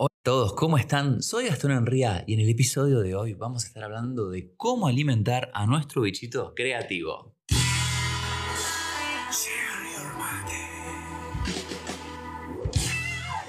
Hola a todos, ¿cómo están? Soy Gastón Enría y en el episodio de hoy vamos a estar hablando de cómo alimentar a nuestro bichito creativo.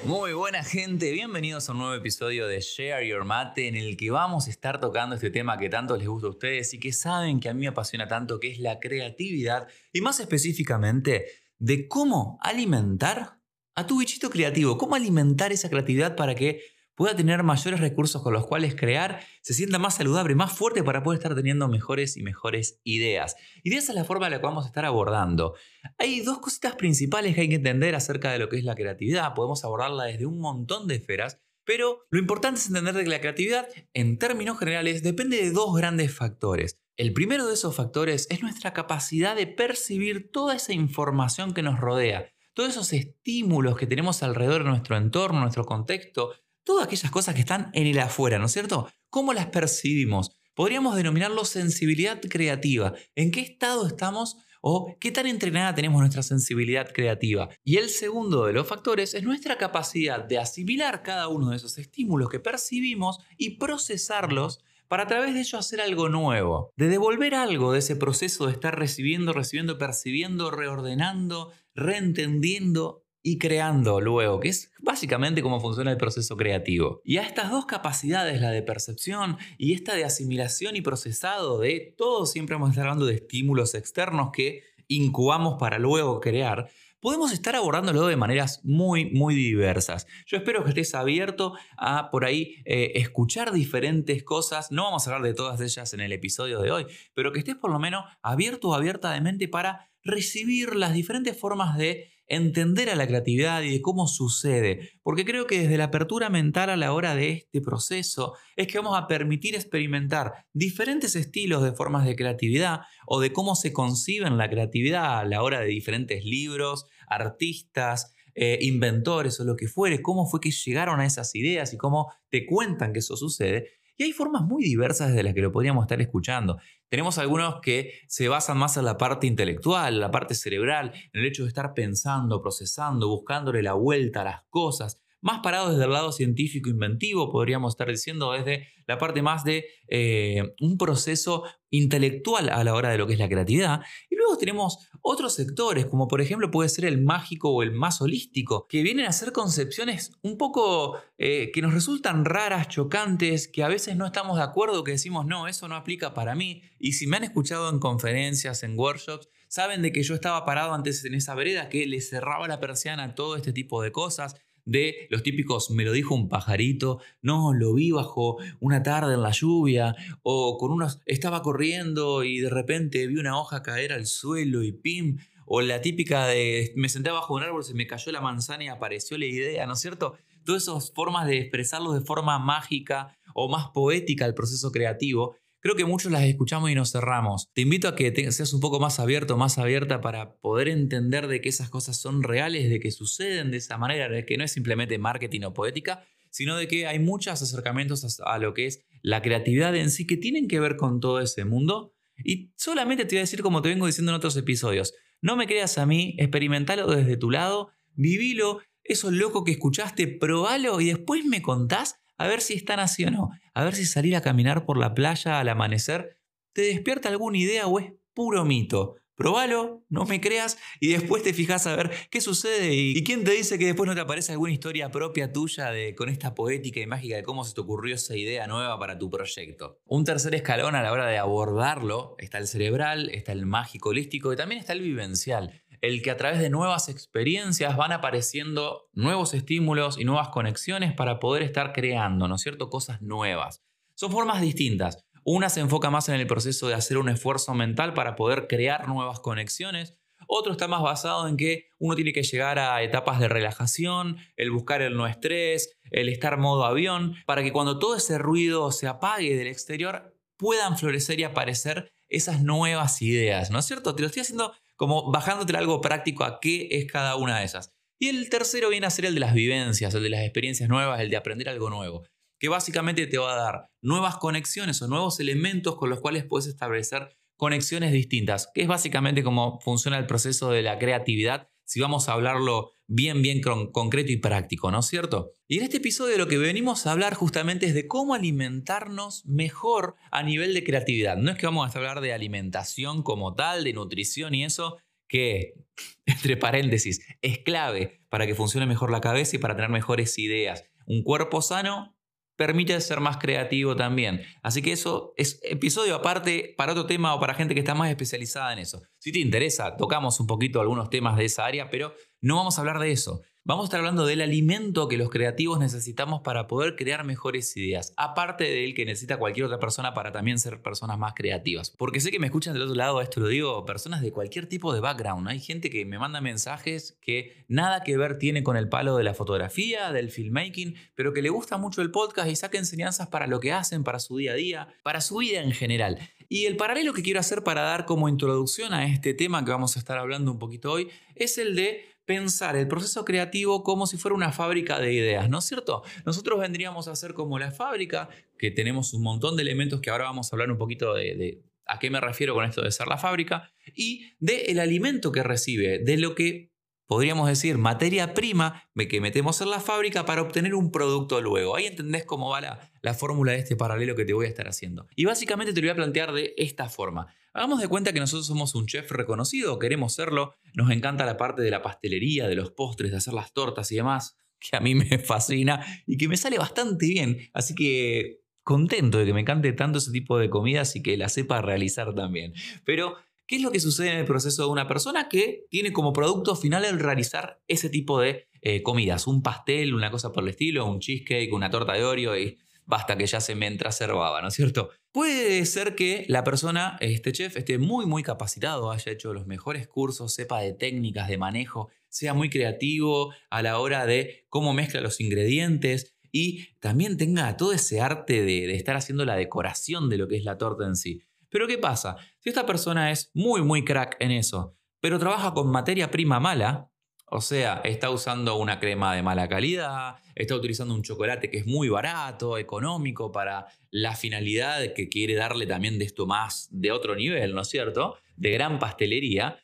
Muy buena gente, bienvenidos a un nuevo episodio de Share Your Mate en el que vamos a estar tocando este tema que tanto les gusta a ustedes y que saben que a mí me apasiona tanto, que es la creatividad y más específicamente de cómo alimentar a tu bichito creativo, cómo alimentar esa creatividad para que pueda tener mayores recursos con los cuales crear, se sienta más saludable, más fuerte para poder estar teniendo mejores y mejores ideas. Y de esa es la forma en la que vamos a estar abordando. Hay dos cositas principales que hay que entender acerca de lo que es la creatividad. Podemos abordarla desde un montón de esferas, pero lo importante es entender que la creatividad, en términos generales, depende de dos grandes factores. El primero de esos factores es nuestra capacidad de percibir toda esa información que nos rodea todos esos estímulos que tenemos alrededor de nuestro entorno, nuestro contexto, todas aquellas cosas que están en el afuera, ¿no es cierto? ¿Cómo las percibimos? Podríamos denominarlo sensibilidad creativa. ¿En qué estado estamos o qué tan entrenada tenemos nuestra sensibilidad creativa? Y el segundo de los factores es nuestra capacidad de asimilar cada uno de esos estímulos que percibimos y procesarlos para a través de ello hacer algo nuevo, de devolver algo de ese proceso de estar recibiendo, recibiendo, percibiendo, reordenando, reentendiendo y creando luego, que es básicamente cómo funciona el proceso creativo. Y a estas dos capacidades, la de percepción y esta de asimilación y procesado de todo, siempre vamos a estar hablando de estímulos externos que incubamos para luego crear, podemos estar abordándolo de maneras muy, muy diversas. Yo espero que estés abierto a por ahí eh, escuchar diferentes cosas. No vamos a hablar de todas ellas en el episodio de hoy, pero que estés por lo menos abierto o abierta de mente para recibir las diferentes formas de entender a la creatividad y de cómo sucede, porque creo que desde la apertura mental a la hora de este proceso es que vamos a permitir experimentar diferentes estilos de formas de creatividad o de cómo se conciben la creatividad a la hora de diferentes libros, artistas, eh, inventores o lo que fuere, cómo fue que llegaron a esas ideas y cómo te cuentan que eso sucede. Y hay formas muy diversas de las que lo podríamos estar escuchando. Tenemos algunos que se basan más en la parte intelectual, la parte cerebral, en el hecho de estar pensando, procesando, buscándole la vuelta a las cosas. Más parados desde el lado científico inventivo, podríamos estar diciendo desde la parte más de eh, un proceso intelectual a la hora de lo que es la creatividad. Y luego tenemos otros sectores, como por ejemplo puede ser el mágico o el más holístico, que vienen a ser concepciones un poco eh, que nos resultan raras, chocantes, que a veces no estamos de acuerdo, que decimos, no, eso no aplica para mí. Y si me han escuchado en conferencias, en workshops, saben de que yo estaba parado antes en esa vereda, que le cerraba la persiana a todo este tipo de cosas de los típicos me lo dijo un pajarito, no, lo vi bajo una tarde en la lluvia, o con unos, estaba corriendo y de repente vi una hoja caer al suelo y pim, o la típica de me senté bajo un árbol, se me cayó la manzana y apareció la idea, ¿no es cierto? Todas esas formas de expresarlo de forma mágica o más poética el proceso creativo Creo que muchos las escuchamos y nos cerramos. Te invito a que seas un poco más abierto, más abierta para poder entender de que esas cosas son reales, de que suceden de esa manera, de que no es simplemente marketing o poética, sino de que hay muchos acercamientos a, lo que es la creatividad en sí que tienen que ver con todo ese mundo. Y solamente te voy a decir como te vengo diciendo en otros episodios, no me creas a mí, experimentalo desde tu lado, vivilo, eso loco que escuchaste, probalo y después me contás a ver si están así o no, a ver si salir a caminar por la playa al amanecer te despierta alguna idea o es puro mito. Probalo, no me creas y después te fijas a ver qué sucede y, quién te dice que después no te aparece alguna historia propia tuya de, con esta poética y mágica de cómo se te ocurrió esa idea nueva para tu proyecto. Un tercer escalón a la hora de abordarlo está el cerebral, está el mágico holístico y también está el vivencial el que a través de nuevas experiencias van apareciendo nuevos estímulos y nuevas conexiones para poder estar creando, ¿no es cierto?, cosas nuevas. Son formas distintas. Una se enfoca más en el proceso de hacer un esfuerzo mental para poder crear nuevas conexiones. Otro está más basado en que uno tiene que llegar a etapas de relajación, el buscar el no estrés, el estar modo avión, para que cuando todo ese ruido se apague del exterior puedan florecer y aparecer esas nuevas ideas, ¿no es cierto? Te lo estoy haciendo como bajándote algo práctico a qué es cada una de esas. Y el tercero viene a ser el de las vivencias, el de las experiencias nuevas, el de aprender algo nuevo, que básicamente te va a dar nuevas conexiones o nuevos elementos con los cuales puedes establecer conexiones distintas, que es básicamente cómo funciona el proceso de la creatividad si vamos a hablarlo bien, bien concreto y práctico, ¿no es cierto? Y en este episodio lo que venimos a hablar justamente es de cómo alimentarnos mejor a nivel de creatividad. No es que vamos a hablar de alimentación como tal, de nutrición y eso, que, entre paréntesis, es clave para que funcione mejor la cabeza y para tener mejores ideas. Un cuerpo sano permite ser más creativo también. Así que eso es episodio aparte para otro tema o para gente que está más especializada en eso. Si te interesa, tocamos un poquito algunos temas de esa área, pero no vamos a hablar de eso. Vamos a estar hablando del alimento que los creativos necesitamos para poder crear mejores ideas, aparte del que necesita cualquier otra persona para también ser personas más creativas. Porque sé que me escuchan del otro lado, esto lo digo, personas de cualquier tipo de background. Hay gente que me manda mensajes que nada que ver tiene con el palo de la fotografía, del filmmaking, pero que le gusta mucho el podcast y saca enseñanzas para lo que hacen, para su día a día, para su vida en general. Y el paralelo que quiero hacer para dar como introducción a este tema que vamos a estar hablando un poquito hoy es el de pensar el proceso creativo como si fuera una fábrica de ideas, ¿no es cierto? Nosotros vendríamos a ser como la fábrica, que tenemos un montón de elementos que ahora vamos a hablar un poquito de, a qué me refiero con esto de ser la fábrica, y del el alimento que recibe, de lo que podríamos decir materia prima que metemos en la fábrica para obtener un producto luego. Ahí entendés cómo va la, la fórmula de este paralelo que te voy a estar haciendo. Y básicamente te lo voy a plantear de esta forma. Hagamos de cuenta que nosotros somos un chef reconocido, queremos serlo, nos encanta la parte de la pastelería, de los postres, de hacer las tortas y demás, que a mí me fascina y que me sale bastante bien, así que contento de que me encante tanto ese tipo de comidas y que la sepa realizar también. Pero, ¿qué es lo que sucede en el proceso de una persona que tiene como producto final el realizar ese tipo de eh, comidas? Un pastel, una cosa por el estilo, un cheesecake, una torta de Oreo y basta que ya se me entracerbaba, ¿no es cierto? Puede ser que la persona, este chef, esté muy, muy capacitado, haya hecho los mejores cursos, sepa de técnicas de manejo, sea muy creativo a la hora de cómo mezcla los ingredientes y también tenga todo ese arte de, de estar haciendo la decoración de lo que es la torta en sí. Pero ¿qué pasa? Si esta persona es muy, muy crack en eso, pero trabaja con materia prima mala, o sea, está usando una crema de mala calidad, está utilizando un chocolate que es muy barato, económico, para la finalidad que quiere darle también de esto más de otro nivel, ¿no es cierto? De gran pastelería.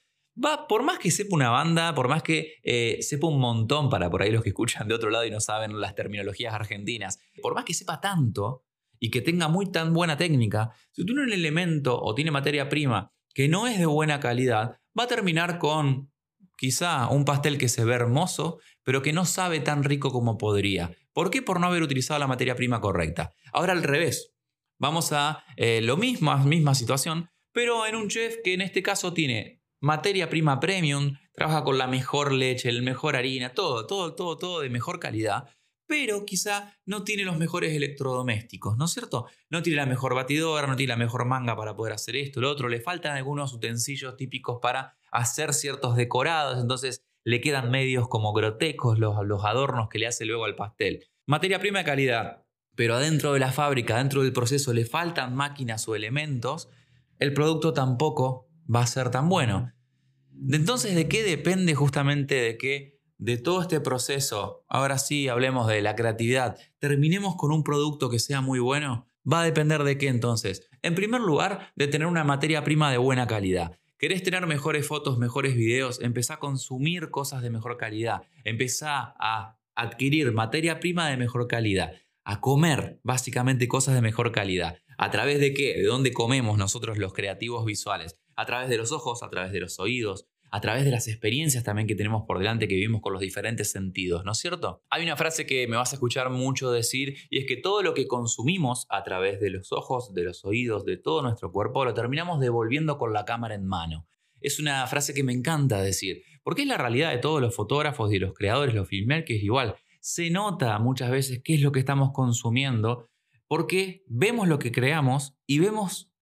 Va, por más que sepa una banda, por más que eh, sepa un montón para por ahí los que escuchan de otro lado y no saben las terminologías argentinas, por más que sepa tanto y que tenga muy tan buena técnica, si tiene un elemento o tiene materia prima que no es de buena calidad, va a terminar con Quizá un pastel que se ve hermoso, pero que no sabe tan rico como podría. ¿Por qué? Por no haber utilizado la materia prima correcta. Ahora al revés. Vamos a eh, lo mismo, misma situación, pero en un chef que en este caso tiene materia prima premium, trabaja con la mejor leche, la mejor harina, todo, todo, todo, todo de mejor calidad, pero quizá no tiene los mejores electrodomésticos, ¿no es cierto? No tiene la mejor batidora, no tiene la mejor manga para poder hacer esto, lo otro, le faltan algunos utensilios típicos para hacer ciertos decorados, entonces le quedan medios como grotescos los, los adornos que le hace luego al pastel. Materia prima de calidad, pero adentro de la fábrica, dentro del proceso, le faltan máquinas o elementos, el producto tampoco va a ser tan bueno. Entonces, ¿de qué depende justamente de que de todo este proceso, ahora sí hablemos de la creatividad, terminemos con un producto que sea muy bueno, va a depender de qué entonces. En primer lugar, de tener una materia prima de buena calidad. ¿Querés tener mejores fotos, mejores videos? Empezá a consumir cosas de mejor calidad. Empezá a adquirir materia prima de mejor calidad. A comer básicamente cosas de mejor calidad. ¿A través de qué? ¿De dónde comemos nosotros los creativos visuales? A través de los ojos, a través de los oídos, a través de las experiencias también que tenemos por delante, que vivimos con los diferentes sentidos, ¿no es cierto? Hay una frase que me vas a escuchar mucho decir y es que todo lo que consumimos a través de los ojos, de los oídos, de todo nuestro cuerpo, lo terminamos devolviendo con la cámara en mano. Es una frase que me encanta decir, porque es la realidad de todos los fotógrafos y los creadores, los filmmakers igual. Se nota muchas veces qué es lo que estamos consumiendo porque vemos lo que creamos y vemos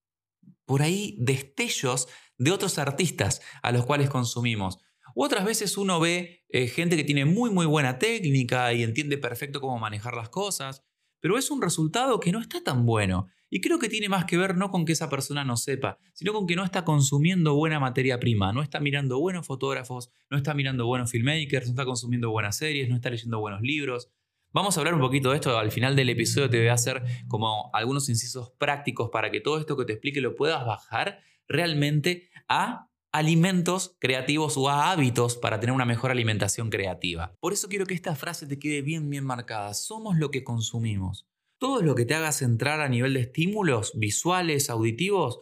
por ahí destellos de otros artistas a los cuales consumimos. U otras veces uno ve eh, gente que tiene muy muy buena técnica y entiende perfecto cómo manejar las cosas, pero es un resultado que no está tan bueno. Y creo que tiene más que ver no con que esa persona no sepa, sino con que no está consumiendo buena materia prima, no está mirando buenos fotógrafos, no está mirando buenos filmmakers, no está consumiendo buenas series, no está leyendo buenos libros. Vamos a hablar un poquito de esto, al final del episodio te voy a hacer como algunos incisos prácticos para que todo esto que te explique lo puedas bajar realmente a alimentos creativos o a hábitos para tener una mejor alimentación creativa. Por eso quiero que esta frase te quede bien, bien marcada. Somos lo que consumimos. Todo lo que te hagas entrar a nivel de estímulos visuales, auditivos,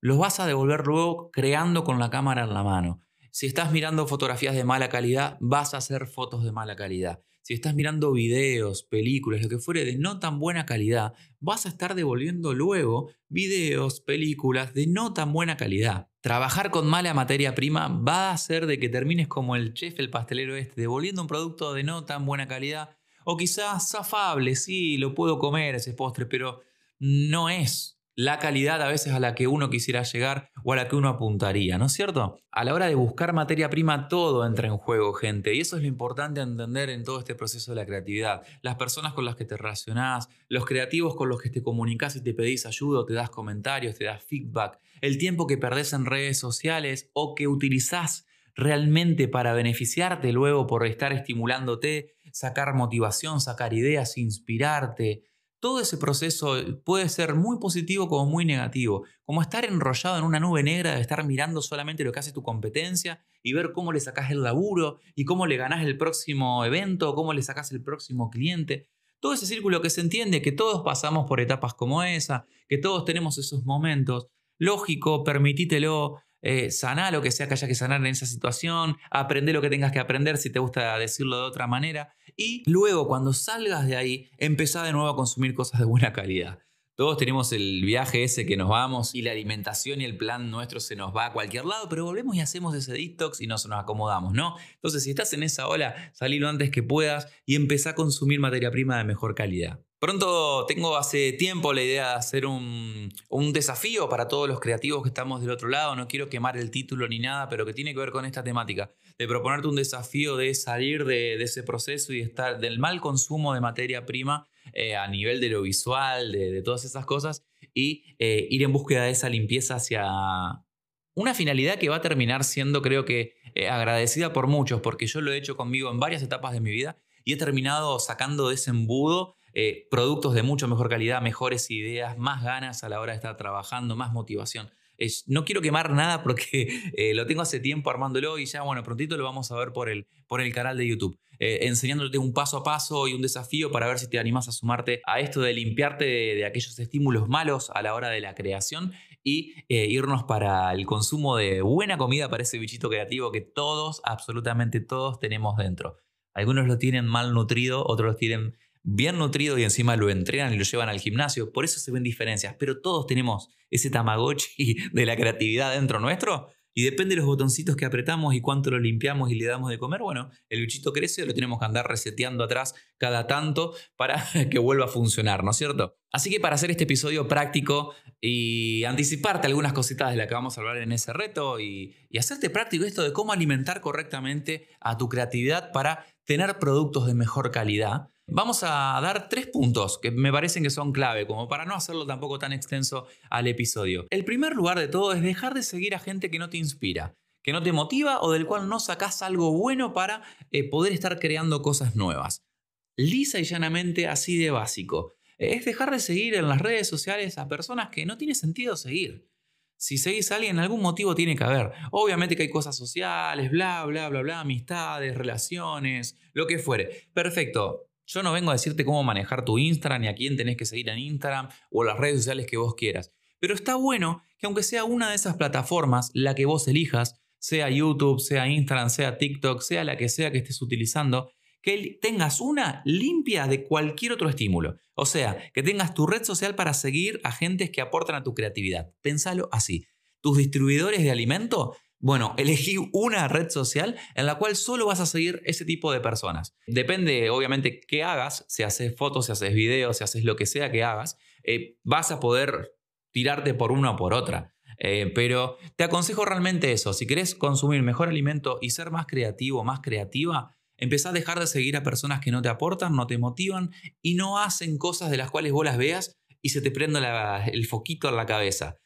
los vas a devolver luego creando con la cámara en la mano. Si estás mirando fotografías de mala calidad, vas a hacer fotos de mala calidad. Si estás mirando videos, películas, lo que fuere de no tan buena calidad, vas a estar devolviendo luego videos, películas de no tan buena calidad. Trabajar con mala materia prima va a hacer de que termines como el chef, el pastelero este, devolviendo un producto de no tan buena calidad. O quizás zafable, sí, lo puedo comer ese postre, pero no es la calidad a veces a la que uno quisiera llegar o a la que uno apuntaría, ¿no es cierto? A la hora de buscar materia prima todo entra en juego, gente, y eso es lo importante entender en todo este proceso de la creatividad. Las personas con las que te relacionás, los creativos con los que te comunicas y te pedís ayuda, te das comentarios, te das feedback, el tiempo que perdés en redes sociales o que utilizás realmente para beneficiarte luego por estar estimulándote, sacar motivación, sacar ideas, inspirarte, todo ese proceso puede ser muy positivo como muy negativo, como estar enrollado en una nube negra de estar mirando solamente lo que hace tu competencia y ver cómo le sacas el laburo y cómo le ganás el próximo evento, cómo le sacas el próximo cliente. Todo ese círculo que se entiende que todos pasamos por etapas como esa, que todos tenemos esos momentos. Lógico, permitítelo, eh, sanar lo que sea que haya que sanar en esa situación, aprender lo que tengas que aprender si te gusta decirlo de otra manera y luego cuando salgas de ahí empezá de nuevo a consumir cosas de buena calidad. Todos tenemos el viaje ese que nos vamos y la alimentación y el plan nuestro se nos va a cualquier lado, pero volvemos y hacemos ese detox y nos, nos acomodamos, ¿no? Entonces, si estás en esa ola, salí lo antes que puedas y empezá a consumir materia prima de mejor calidad. Pronto tengo hace tiempo la idea de hacer un, desafío para todos los creativos que estamos del otro lado. No quiero quemar el título ni nada, pero que tiene que ver con esta temática. De proponerte un desafío de salir de, ese proceso y estar del mal consumo de materia prima eh, a nivel de lo visual, de, todas esas cosas, y eh, ir en búsqueda de esa limpieza hacia una finalidad que va a terminar siendo, creo que, eh, agradecida por muchos, porque yo lo he hecho conmigo en varias etapas de mi vida y he terminado sacando de ese embudo eh, productos de mucho mejor calidad, mejores ideas, más ganas a la hora de estar trabajando, más motivación. no quiero quemar nada porque eh, lo tengo hace tiempo armándolo y ya, bueno, prontito lo vamos a ver por el, por el canal de YouTube. Eh, enseñándote un paso a paso y un desafío para ver si te animas a sumarte a esto de limpiarte de, aquellos estímulos malos a la hora de la creación y irnos para el consumo de buena comida para ese bichito creativo que todos, absolutamente todos tenemos dentro. Algunos lo tienen mal nutrido, otros lo tienen bien nutrido y encima lo entrenan y lo llevan al gimnasio. Por eso se ven diferencias. Pero todos tenemos ese tamagotchi de la creatividad dentro nuestro. Y depende de los botoncitos que apretamos y cuánto lo limpiamos y le damos de comer, bueno, el bichito crece, lo tenemos que andar reseteando atrás cada tanto para que vuelva a funcionar, ¿no es cierto? Así que para hacer este episodio práctico y anticiparte algunas cositas de las que vamos a hablar en ese reto y, y hacerte práctico esto de cómo alimentar correctamente a tu creatividad para tener productos de mejor calidad, Vamos a dar tres puntos que me parecen que son clave, como para no hacerlo tampoco tan extenso al episodio. El primer lugar de todo es dejar de seguir a gente que no te inspira, que no te motiva o del cual no sacas algo bueno para eh, poder estar creando cosas nuevas. Lisa y llanamente así de básico. Es dejar de seguir en las redes sociales a personas que no tiene sentido seguir. Si seguís a alguien, algún motivo tiene que haber. Obviamente que hay cosas sociales, bla, bla, bla, bla, amistades, relaciones, lo que fuere. Perfecto. Yo no vengo a decirte cómo manejar tu Instagram ni a quién tenés que seguir en Instagram o las redes sociales que vos quieras. Pero está bueno que aunque sea una de esas plataformas, la que vos elijas, sea YouTube, sea Instagram, sea TikTok, sea la que sea que estés utilizando, que tengas una limpia de cualquier otro estímulo. O sea, que tengas tu red social para seguir a gentes que aportan a tu creatividad. Pensalo así. Tus distribuidores de alimento bueno, elegí una red social en la cual solo vas a seguir ese tipo de personas. Depende, obviamente, qué hagas, si haces fotos, si haces videos, si haces lo que sea que hagas, eh, vas a poder tirarte por una o por otra. Eh, pero te aconsejo realmente eso. Si querés consumir mejor alimento y ser más creativo, más creativa, empezá a dejar de seguir a personas que no te aportan, no te motivan y no hacen cosas de las cuales vos las veas y se te prenda el foquito en la cabeza.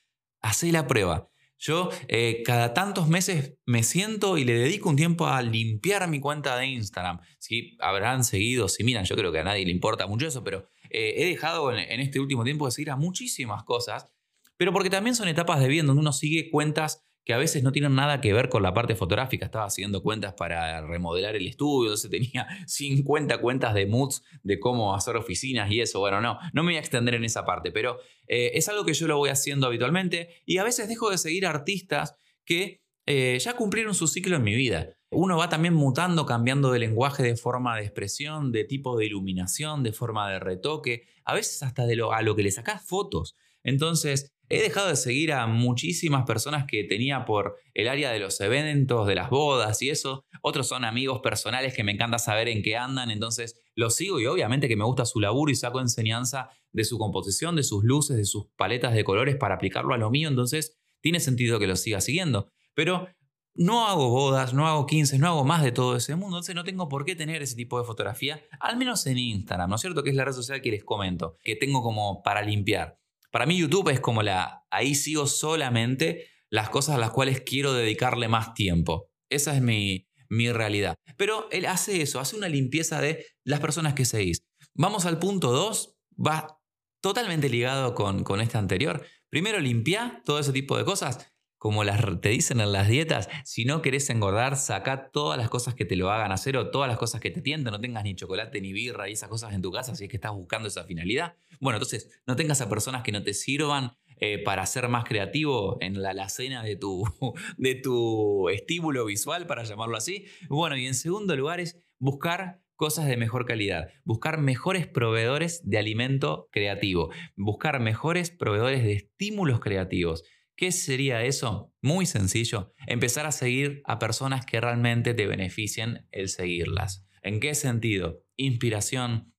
Hacé la prueba. Yo eh, cada tantos meses me siento y le dedico un tiempo a limpiar mi cuenta de Instagram. Si habrán seguido, si miran, yo creo que a nadie le importa mucho eso, pero eh, he dejado en, este último tiempo de seguir a muchísimas cosas, pero porque también son etapas de vida donde uno sigue cuentas que a veces no tienen nada que ver con la parte fotográfica. Estaba haciendo cuentas para remodelar el estudio, entonces tenía 50 cuentas de moods de cómo hacer oficinas y eso. Bueno, no, no me voy a extender en esa parte, pero eh, es algo que yo lo voy haciendo habitualmente y a veces dejo de seguir artistas que eh, ya cumplieron su ciclo en mi vida. Uno va también mutando, cambiando de lenguaje, de forma de expresión, de tipo de iluminación, de forma de retoque, a veces hasta de lo, a lo que le sacás fotos. Entonces, he dejado de seguir a muchísimas personas que tenía por el área de los eventos, de las bodas y eso. Otros son amigos personales que me encanta saber en qué andan, entonces los sigo y obviamente que me gusta su laburo y saco enseñanza de su composición, de sus luces, de sus paletas de colores para aplicarlo a lo mío, entonces tiene sentido que lo siga siguiendo. Pero no hago bodas, no hago 15, no hago más de todo ese mundo, entonces no tengo por qué tener ese tipo de fotografía, al menos en Instagram, ¿no es cierto? Que es la red social que les comento, que tengo como para limpiar. Para mí YouTube es como la, ahí sigo solamente las cosas a las cuales quiero dedicarle más tiempo. Esa es mi, mi realidad. Pero él hace eso, hace una limpieza de las personas que seguís. Vamos al punto 2, va totalmente ligado con, con este anterior. Primero limpia todo ese tipo de cosas como las, te dicen en las dietas, si no querés engordar, saca todas las cosas que te lo hagan hacer o todas las cosas que te tienten, no tengas ni chocolate ni birra y esas cosas en tu casa si es que estás buscando esa finalidad. Bueno, entonces no tengas a personas que no te sirvan eh, para ser más creativo en la alacena de tu, de tu estímulo visual, para llamarlo así. Bueno, y en segundo lugar es buscar cosas de mejor calidad, buscar mejores proveedores de alimento creativo, buscar mejores proveedores de estímulos creativos. ¿Qué sería eso? Muy sencillo. Empezar a seguir a personas que realmente te beneficien el seguirlas. ¿En qué sentido? Inspiración.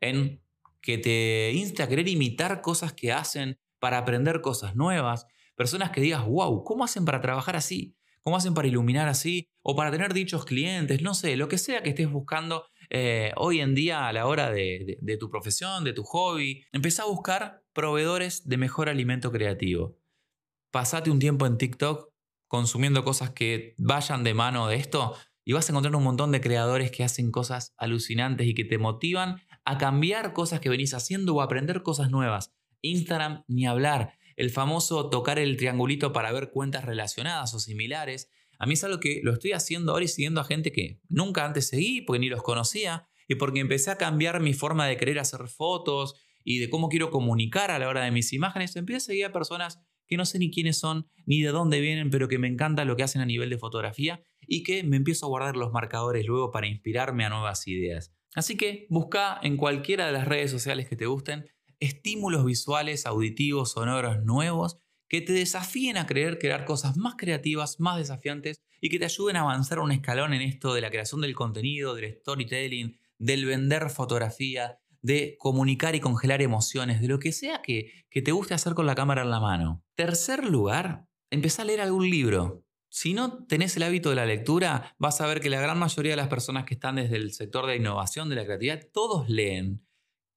En que te inste a querer imitar cosas que hacen para aprender cosas nuevas. Personas que digas, wow, ¿cómo hacen para trabajar así? ¿Cómo hacen para iluminar así? O para tener dichos clientes, no sé, lo que sea que estés buscando eh, hoy en día a la hora de, de tu profesión, de tu hobby. Empezá a buscar proveedores de mejor alimento creativo pasate un tiempo en TikTok consumiendo cosas que vayan de mano de esto y vas a encontrar un montón de creadores que hacen cosas alucinantes y que te motivan a cambiar cosas que venís haciendo o a aprender cosas nuevas. Instagram, ni hablar. El famoso tocar el triangulito para ver cuentas relacionadas o similares. A mí es algo que lo estoy haciendo ahora y siguiendo a gente que nunca antes seguí porque ni los conocía y porque empecé a cambiar mi forma de querer hacer fotos y de cómo quiero comunicar a la hora de mis imágenes. Empecé a seguir a personas que no sé ni quiénes son, ni de dónde vienen, pero que me encanta lo que hacen a nivel de fotografía y que me empiezo a guardar los marcadores luego para inspirarme a nuevas ideas. Así que busca en cualquiera de las redes sociales que te gusten estímulos visuales, auditivos, sonoros nuevos que te desafíen a querer crear cosas más creativas, más desafiantes y que te ayuden a avanzar un escalón en esto de la creación del contenido, del storytelling, del vender fotografía, de comunicar y congelar emociones, de lo que sea que, que te guste hacer con la cámara en la mano. Tercer lugar, empezá a leer algún libro. Si no tenés el hábito de la lectura, vas a ver que la gran mayoría de las personas que están desde el sector de innovación, de la creatividad, todos leen.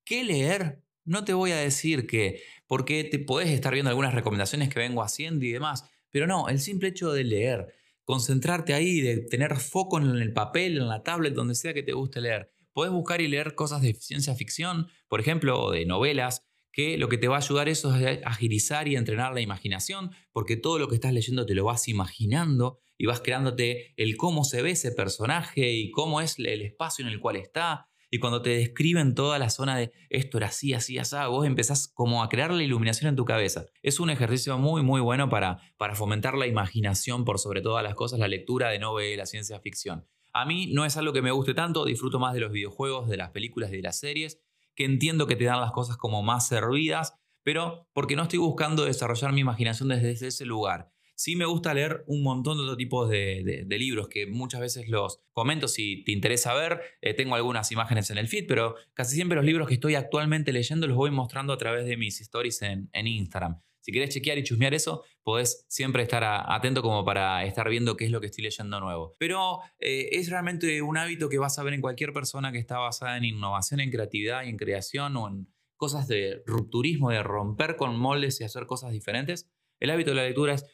¿Qué leer? No te voy a decir que, porque te podés estar viendo algunas recomendaciones que vengo haciendo y demás, pero no, el simple hecho de leer, concentrarte ahí, de tener foco en el papel, en la tablet, donde sea que te guste leer, Podés buscar y leer cosas de ciencia ficción, por ejemplo, o de novelas, que lo que te va a ayudar eso es agilizar y entrenar la imaginación, porque todo lo que estás leyendo te lo vas imaginando y vas creándote el cómo se ve ese personaje y cómo es el espacio en el cual está. Y cuando te describen toda la zona de esto era así, así, así, vos empezás como a crear la iluminación en tu cabeza. Es un ejercicio muy, muy bueno para, para fomentar la imaginación por sobre todas las cosas, la lectura de novelas, ciencia ficción. A mí no es algo que me guste tanto, disfruto más de los videojuegos, de las películas y de las series, que entiendo que te dan las cosas como más servidas, pero porque no estoy buscando desarrollar mi imaginación desde ese lugar. Sí me gusta leer un montón de otros tipos de, libros que muchas veces los comento si te interesa ver. Eh, tengo algunas imágenes en el feed, pero casi siempre los libros que estoy actualmente leyendo los voy mostrando a través de mis stories en Instagram. Si querés chequear y chusmear eso, podés siempre estar atento como para estar viendo qué es lo que estoy leyendo nuevo. Pero eh, es realmente un hábito que vas a ver en cualquier persona que está basada en innovación, en creatividad y en creación o en cosas de rupturismo, de romper con moldes y hacer cosas diferentes. El hábito de la lectura es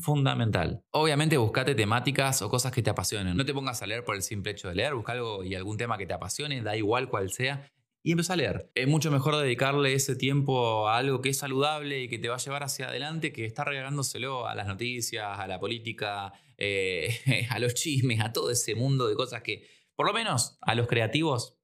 fundamental. Obviamente buscate temáticas o cosas que te apasionen. No te pongas a leer por el simple hecho de leer, busca algo y algún tema que te apasione, da igual cual sea, y empezá a leer. Es mucho mejor dedicarle ese tiempo a algo que es saludable y que te va a llevar hacia adelante que estar regalándoselo a las noticias, a la política, eh, a los chismes, a todo ese mundo de cosas que, por lo menos a los creativos,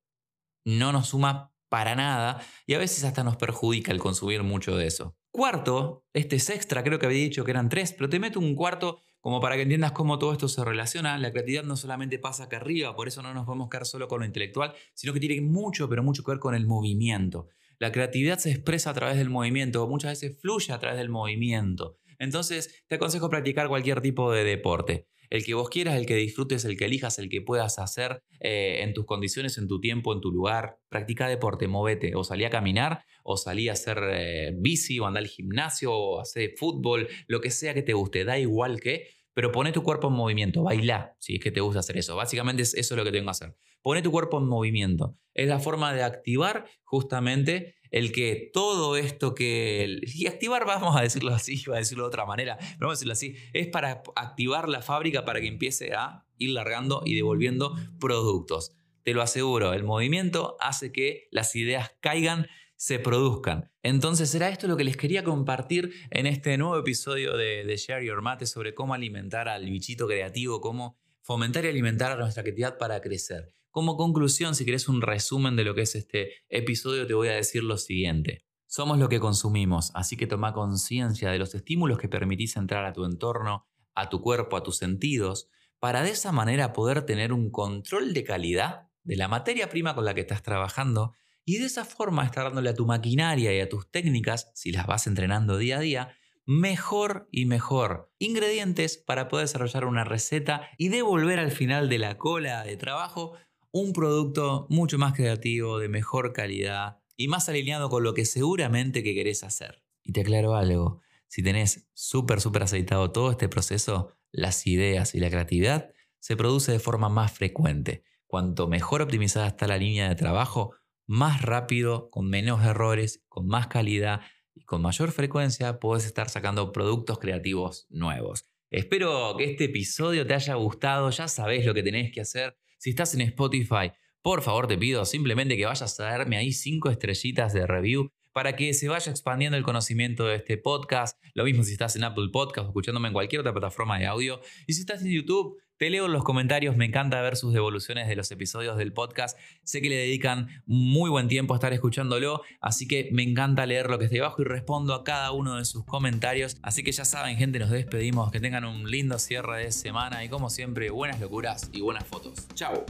no nos suma para nada y a veces hasta nos perjudica el consumir mucho de eso. Cuarto, este es extra, creo que había dicho que eran tres, pero te meto un cuarto como para que entiendas cómo todo esto se relaciona. La creatividad no solamente pasa acá arriba, por eso no nos podemos quedar solo con lo intelectual, sino que tiene mucho, pero mucho que ver con el movimiento. La creatividad se expresa a través del movimiento, muchas veces fluye a través del movimiento. Entonces, te aconsejo practicar cualquier tipo de deporte el que vos quieras, el que disfrutes, el que elijas, el que puedas hacer eh, en tus condiciones, en tu tiempo, en tu lugar. Practica deporte, movete, o salí a caminar, o salí a hacer eh, bici, o andar al gimnasio, o hacer fútbol, lo que sea que te guste, da igual que, pero pone tu cuerpo en movimiento, baila, si es que te gusta hacer eso. Básicamente es eso lo que tengo que hacer. Pone tu cuerpo en movimiento. Es la forma de activar justamente el que todo esto que... Y activar, vamos a decirlo así, va a decirlo de otra manera, pero vamos a decirlo así, es para activar la fábrica para que empiece a ir largando y devolviendo productos. Te lo aseguro, el movimiento hace que las ideas caigan, se produzcan. Entonces era esto lo que les quería compartir en este nuevo episodio de, de Share Your Mate sobre cómo alimentar al bichito creativo, cómo fomentar y alimentar a nuestra creatividad para crecer. Como conclusión, si querés un resumen de lo que es este episodio, te voy a decir lo siguiente. Somos lo que consumimos, así que toma conciencia de los estímulos que permitís entrar a tu entorno, a tu cuerpo, a tus sentidos, para de esa manera poder tener un control de calidad de la materia prima con la que estás trabajando y de esa forma estar dándole a tu maquinaria y a tus técnicas, si las vas entrenando día a día, mejor y mejor ingredientes para poder desarrollar una receta y devolver al final de la cola de trabajo un producto mucho más creativo, de mejor calidad y más alineado con lo que seguramente que querés hacer. Y te aclaro algo, si tenés súper, súper aceitado todo este proceso, las ideas y la creatividad se produce de forma más frecuente. Cuanto mejor optimizada está la línea de trabajo, más rápido, con menos errores, con más calidad y con mayor frecuencia puedes estar sacando productos creativos nuevos. Espero que este episodio te haya gustado, ya sabes lo que tenés que hacer si estás en Spotify, por favor te pido simplemente que vayas a darme ahí cinco estrellitas de review para que se vaya expandiendo el conocimiento de este podcast. Lo mismo si estás en Apple Podcast escuchándome en cualquier otra plataforma de audio. Y si estás en YouTube, te leo en los comentarios, me encanta ver sus devoluciones de los episodios del podcast. Sé que le dedican muy buen tiempo a estar escuchándolo, así que me encanta leer lo que está debajo y respondo a cada uno de sus comentarios. Así que ya saben, gente, nos despedimos. Que tengan un lindo cierre de semana y como siempre, buenas locuras y buenas fotos. Chao.